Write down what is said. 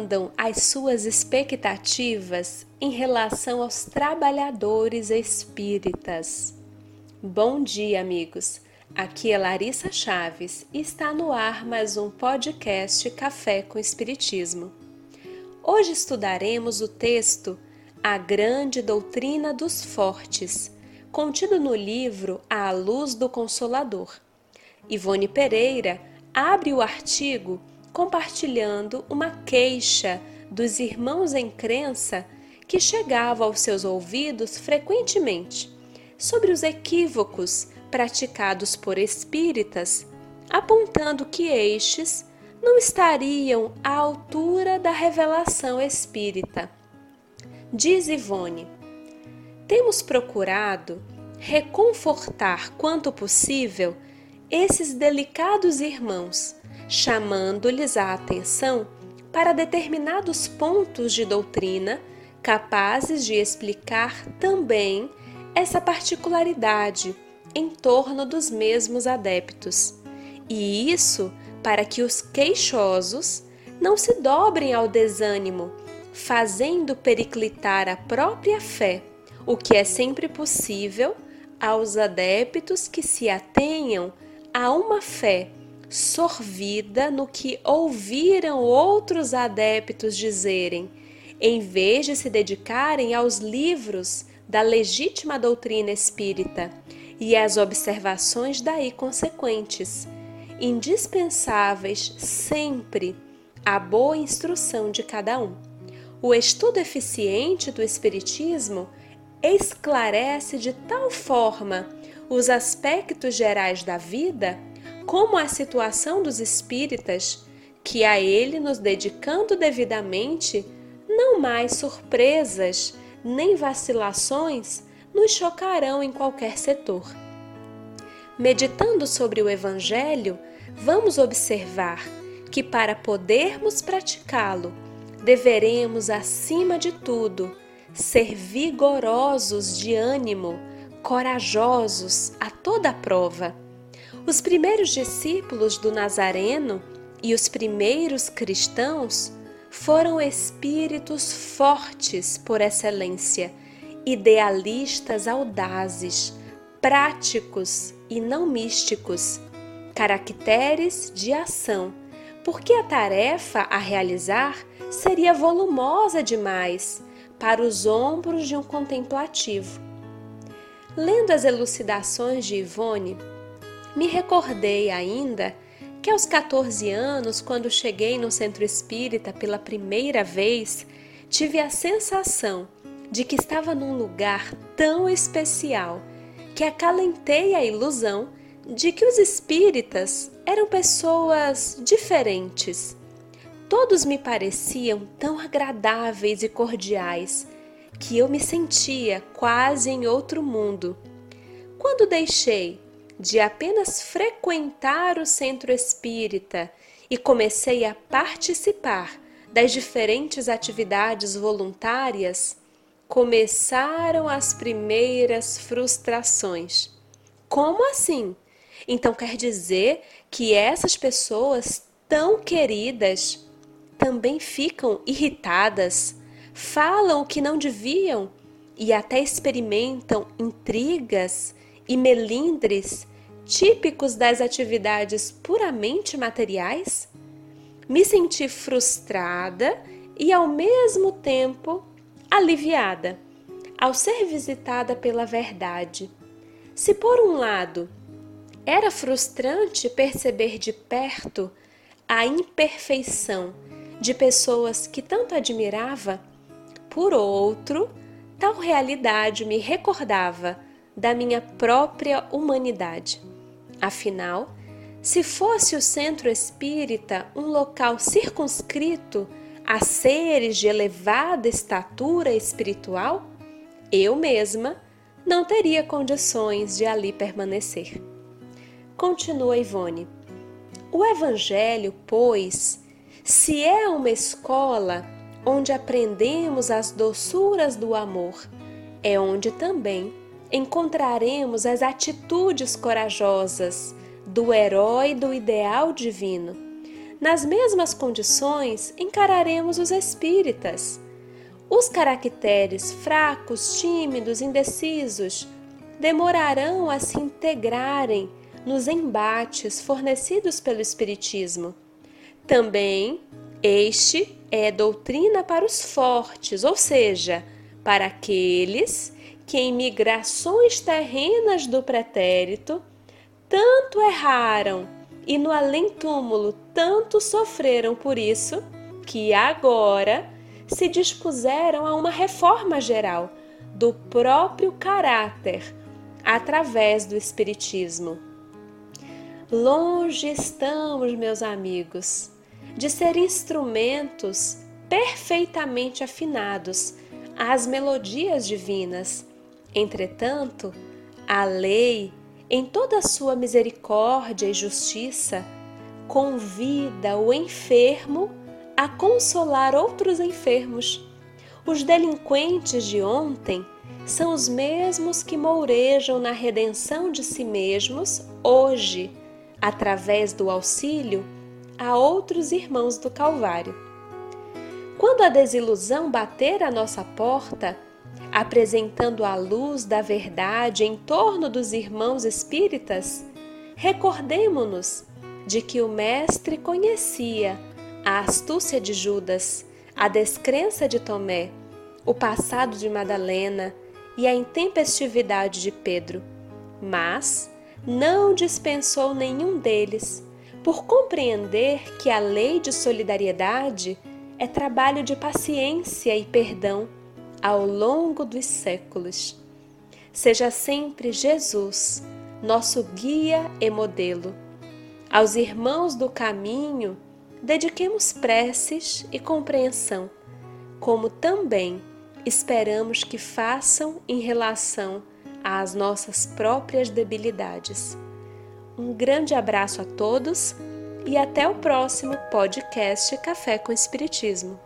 andam as suas expectativas em relação aos trabalhadores espíritas? Bom dia, amigos. Aqui é Larissa Chaves e está no ar mais um podcast Café com Espiritismo. Hoje estudaremos o texto A Grande Doutrina dos Fortes, contido no livro A Luz do Consolador. Ivone Pereira abre o artigo compartilhando uma queixa dos irmãos em crença que chegava aos seus ouvidos frequentemente sobre os equívocos praticados por espíritas, apontando que estes não estariam à altura da revelação espírita. Diz Ivone: temos procurado reconfortar quanto possível esses delicados irmãos chamando-lhes a atenção para determinados pontos de doutrina capazes de explicar também essa particularidade em torno dos mesmos adeptos. E isso para que os queixosos não se dobrem ao desânimo, fazendo periclitar a própria fé, o que é sempre possível aos adeptos que se atenham a uma fé sorvida no que ouviram outros adeptos dizerem, em vez de se dedicarem aos livros da legítima doutrina espírita e às observações daí consequentes, indispensáveis sempre à boa instrução de cada um. O estudo eficiente do Espiritismo esclarece de tal forma os aspectos gerais da vida como a situação dos espíritas, que a ele nos dedicando devidamente, não mais surpresas nem vacilações nos chocarão em qualquer setor. Meditando sobre o Evangelho, vamos observar que para podermos praticá-lo, deveremos, acima de tudo, ser vigorosos de ânimo, corajosos a toda prova os primeiros discípulos do Nazareno e os primeiros cristãos foram espíritos fortes por excelência, idealistas audazes, práticos e não místicos, caracteres de ação, porque a tarefa a realizar seria volumosa demais para os ombros de um contemplativo. Lendo as elucidações de Ivone, me recordei ainda que aos 14 anos, quando cheguei no centro espírita pela primeira vez, tive a sensação de que estava num lugar tão especial que acalentei a ilusão de que os espíritas eram pessoas diferentes. Todos me pareciam tão agradáveis e cordiais que eu me sentia quase em outro mundo. Quando deixei de apenas frequentar o centro espírita e comecei a participar das diferentes atividades voluntárias, começaram as primeiras frustrações. Como assim? Então quer dizer que essas pessoas tão queridas também ficam irritadas, falam o que não deviam e até experimentam intrigas e melindres típicos das atividades puramente materiais? Me senti frustrada e, ao mesmo tempo, aliviada ao ser visitada pela verdade. Se, por um lado, era frustrante perceber de perto a imperfeição de pessoas que tanto admirava, por outro, tal realidade me recordava da minha própria humanidade. Afinal, se fosse o centro espírita um local circunscrito a seres de elevada estatura espiritual, eu mesma não teria condições de ali permanecer. Continua Ivone. O Evangelho, pois, se é uma escola onde aprendemos as doçuras do amor, é onde também encontraremos as atitudes corajosas do herói do ideal divino, nas mesmas condições encararemos os espíritas. Os caracteres fracos, tímidos, indecisos demorarão a se integrarem nos embates fornecidos pelo Espiritismo. Também este é doutrina para os fortes, ou seja, para aqueles que em migrações terrenas do pretérito tanto erraram e no além-túmulo tanto sofreram por isso, que agora se dispuseram a uma reforma geral do próprio caráter através do Espiritismo. Longe estamos, meus amigos, de ser instrumentos perfeitamente afinados às melodias divinas. Entretanto, a lei, em toda a sua misericórdia e justiça, convida o enfermo a consolar outros enfermos. Os delinquentes de ontem são os mesmos que mourejam na redenção de si mesmos hoje, através do auxílio a outros irmãos do Calvário. Quando a desilusão bater à nossa porta, apresentando a luz da verdade em torno dos irmãos espíritas, recordemo-nos de que o Mestre conhecia a astúcia de Judas, a descrença de Tomé, o passado de Madalena e a intempestividade de Pedro, mas não dispensou nenhum deles, por compreender que a lei de solidariedade é trabalho de paciência e perdão ao longo dos séculos. Seja sempre Jesus, nosso guia e modelo. Aos irmãos do caminho, dediquemos preces e compreensão, como também esperamos que façam em relação às nossas próprias debilidades. Um grande abraço a todos e até o próximo podcast Café com Espiritismo.